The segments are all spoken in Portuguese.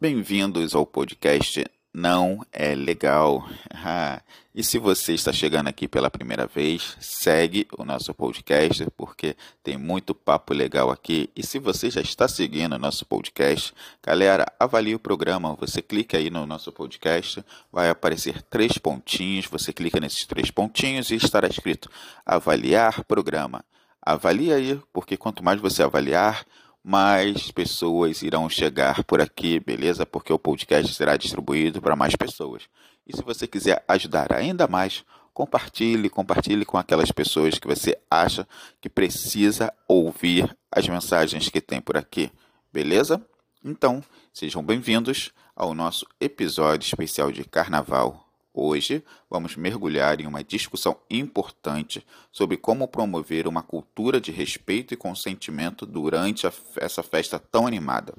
Bem-vindos ao podcast Não é Legal. e se você está chegando aqui pela primeira vez, segue o nosso podcast porque tem muito papo legal aqui. E se você já está seguindo o nosso podcast, galera, avalie o programa. Você clica aí no nosso podcast, vai aparecer três pontinhos. Você clica nesses três pontinhos e estará escrito avaliar programa. Avalie aí, porque quanto mais você avaliar, mais pessoas irão chegar por aqui, beleza? Porque o podcast será distribuído para mais pessoas. E se você quiser ajudar ainda mais, compartilhe, compartilhe com aquelas pessoas que você acha que precisa ouvir as mensagens que tem por aqui, beleza? Então, sejam bem-vindos ao nosso episódio especial de Carnaval Hoje vamos mergulhar em uma discussão importante sobre como promover uma cultura de respeito e consentimento durante a, essa festa tão animada.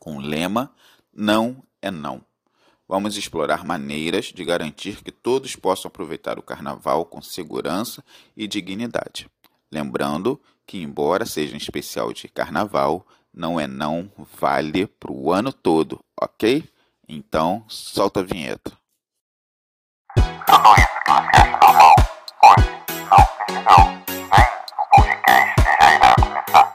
Com o lema Não é Não. Vamos explorar maneiras de garantir que todos possam aproveitar o carnaval com segurança e dignidade. Lembrando que, embora seja um especial de carnaval, não é não vale para o ano todo, ok? Então, solta a vinheta. Tudo isso que você falou foi não o podcast já irá começar.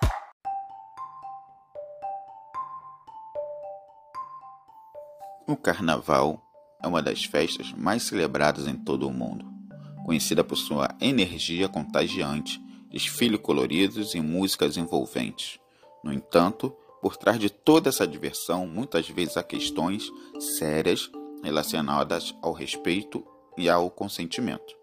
O Carnaval é uma das festas mais celebradas em todo o mundo, conhecida por sua energia contagiante, desfile coloridos e músicas envolventes. No entanto, por trás de toda essa diversão, muitas vezes há questões sérias relacionadas ao respeito e ao consentimento.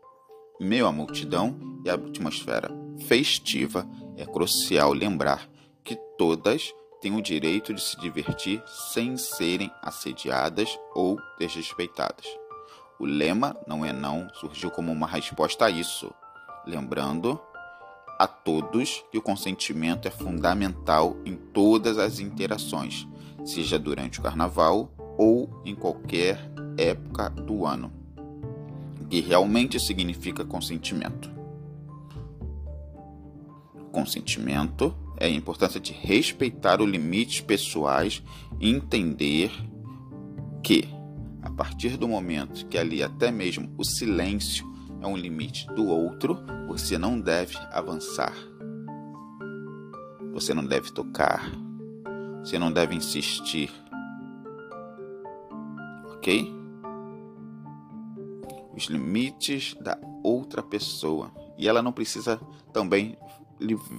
Em meio à multidão e à atmosfera festiva, é crucial lembrar que todas têm o direito de se divertir sem serem assediadas ou desrespeitadas. O lema Não é Não surgiu como uma resposta a isso, lembrando a todos que o consentimento é fundamental em todas as interações, seja durante o carnaval ou em qualquer época do ano que realmente significa consentimento. Consentimento é a importância de respeitar os limites pessoais e entender que, a partir do momento que ali até mesmo o silêncio é um limite do outro, você não deve avançar. Você não deve tocar. Você não deve insistir. Ok? Os limites da outra pessoa. E ela não precisa também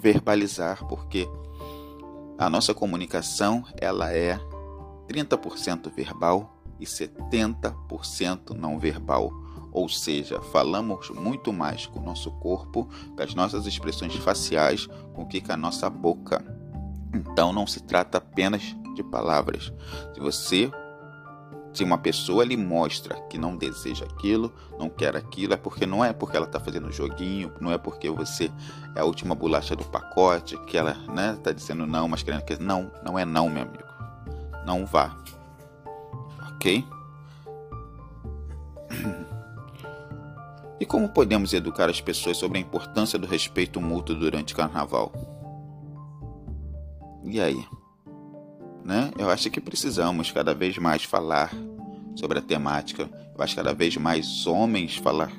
verbalizar, porque a nossa comunicação ela é 30% verbal e 70% não verbal. Ou seja, falamos muito mais com o nosso corpo, com as nossas expressões faciais, com que com a nossa boca. Então não se trata apenas de palavras. Se você se uma pessoa lhe mostra que não deseja aquilo, não quer aquilo, é porque não é porque ela está fazendo joguinho, não é porque você é a última bolacha do pacote, que ela está né, tá dizendo não, mas querendo que não, não é não, meu amigo. Não vá. Ok? E como podemos educar as pessoas sobre a importância do respeito mútuo durante o carnaval? E aí? Né? Eu acho que precisamos cada vez mais falar sobre a temática. Eu acho cada vez mais homens falar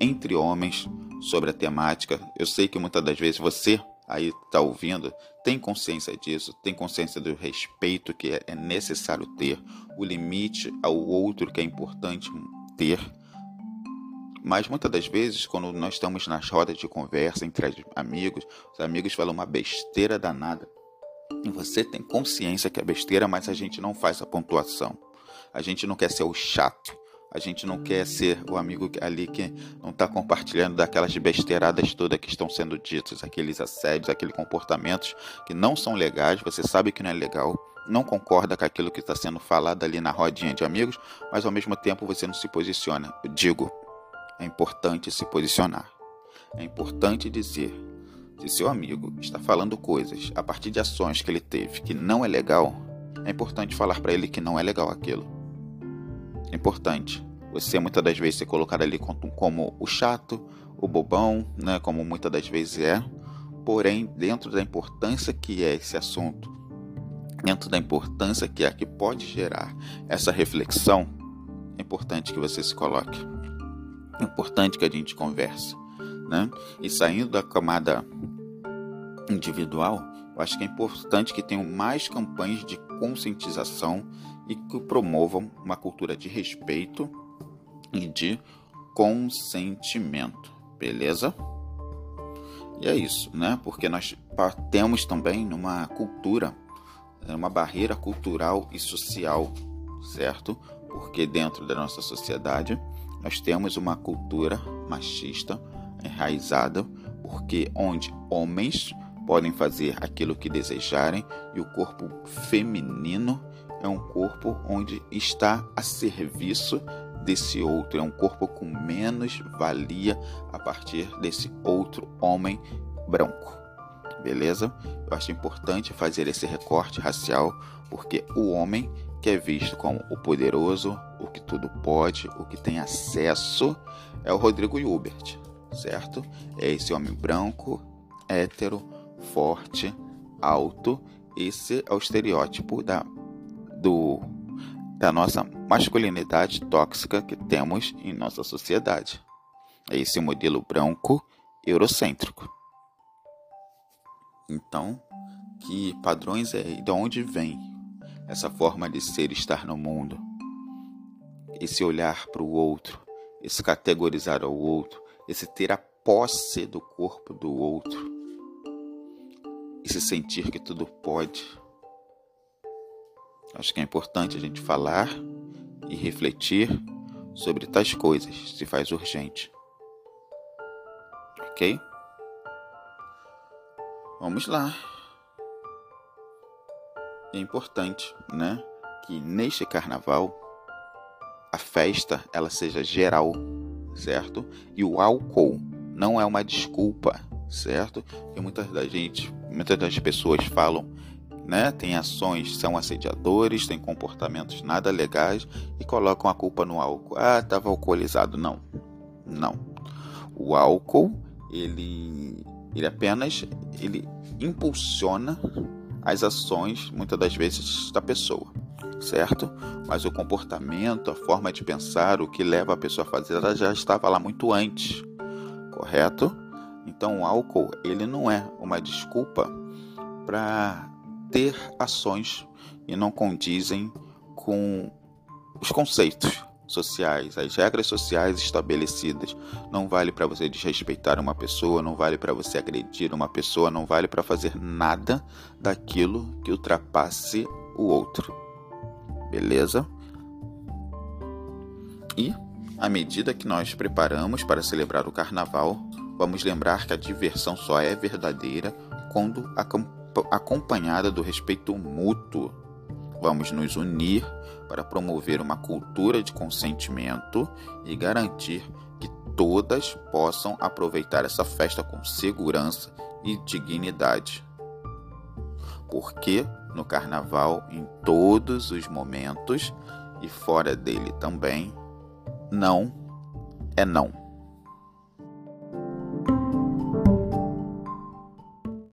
entre homens sobre a temática. Eu sei que muitas das vezes você aí está ouvindo tem consciência disso, tem consciência do respeito que é necessário ter, o limite ao outro que é importante ter. Mas muitas das vezes, quando nós estamos nas rodas de conversa entre amigos, os amigos falam uma besteira danada. Você tem consciência que é besteira, mas a gente não faz a pontuação. A gente não quer ser o chato. A gente não quer ser o amigo ali que não está compartilhando daquelas besteiradas todas que estão sendo ditas, aqueles assédios, aqueles comportamentos que não são legais, você sabe que não é legal, não concorda com aquilo que está sendo falado ali na rodinha de amigos, mas ao mesmo tempo você não se posiciona. Eu digo, é importante se posicionar. É importante dizer se seu amigo está falando coisas a partir de ações que ele teve que não é legal, é importante falar para ele que não é legal aquilo. É importante você muitas das vezes ser colocado ali como o chato, o bobão, né, como muitas das vezes é, porém dentro da importância que é esse assunto, dentro da importância que é que pode gerar essa reflexão, é importante que você se coloque. É importante que a gente converse, né? E saindo da camada individual, eu acho que é importante que tenham mais campanhas de conscientização e que promovam uma cultura de respeito e de consentimento, beleza? E é isso, né? Porque nós temos também numa cultura, uma barreira cultural e social, certo? Porque dentro da nossa sociedade nós temos uma cultura machista enraizada, porque onde homens podem fazer aquilo que desejarem e o corpo feminino é um corpo onde está a serviço desse outro, é um corpo com menos valia a partir desse outro homem branco. Beleza? Eu acho importante fazer esse recorte racial porque o homem que é visto como o poderoso, o que tudo pode, o que tem acesso, é o Rodrigo Hilbert, certo? É esse homem branco, hétero, forte, alto. Esse é o estereótipo da, do, da nossa masculinidade tóxica que temos em nossa sociedade. É esse modelo branco eurocêntrico. Então, que padrões é de onde vem essa forma de ser e estar no mundo? Esse olhar para o outro, esse categorizar ao outro, esse ter a posse do corpo do outro e se sentir que tudo pode. Acho que é importante a gente falar e refletir sobre tais coisas, se faz urgente. Ok? Vamos lá. É importante, né, que neste carnaval a festa ela seja geral, certo? E o álcool não é uma desculpa, certo? Porque muitas da gente muitas das pessoas falam, né? Tem ações, são assediadores, têm comportamentos nada legais e colocam a culpa no álcool. Ah, estava alcoolizado. Não, não. O álcool, ele, ele apenas ele impulsiona as ações, muitas das vezes, da pessoa, certo? Mas o comportamento, a forma de pensar, o que leva a pessoa a fazer, ela já estava lá muito antes, correto? Então, o álcool ele não é uma desculpa para ter ações e não condizem com os conceitos sociais, as regras sociais estabelecidas. Não vale para você desrespeitar uma pessoa, não vale para você agredir uma pessoa, não vale para fazer nada daquilo que ultrapasse o outro. Beleza? E à medida que nós preparamos para celebrar o carnaval, Vamos lembrar que a diversão só é verdadeira quando acompanhada do respeito mútuo. Vamos nos unir para promover uma cultura de consentimento e garantir que todas possam aproveitar essa festa com segurança e dignidade. Porque no carnaval, em todos os momentos e fora dele também, não é não.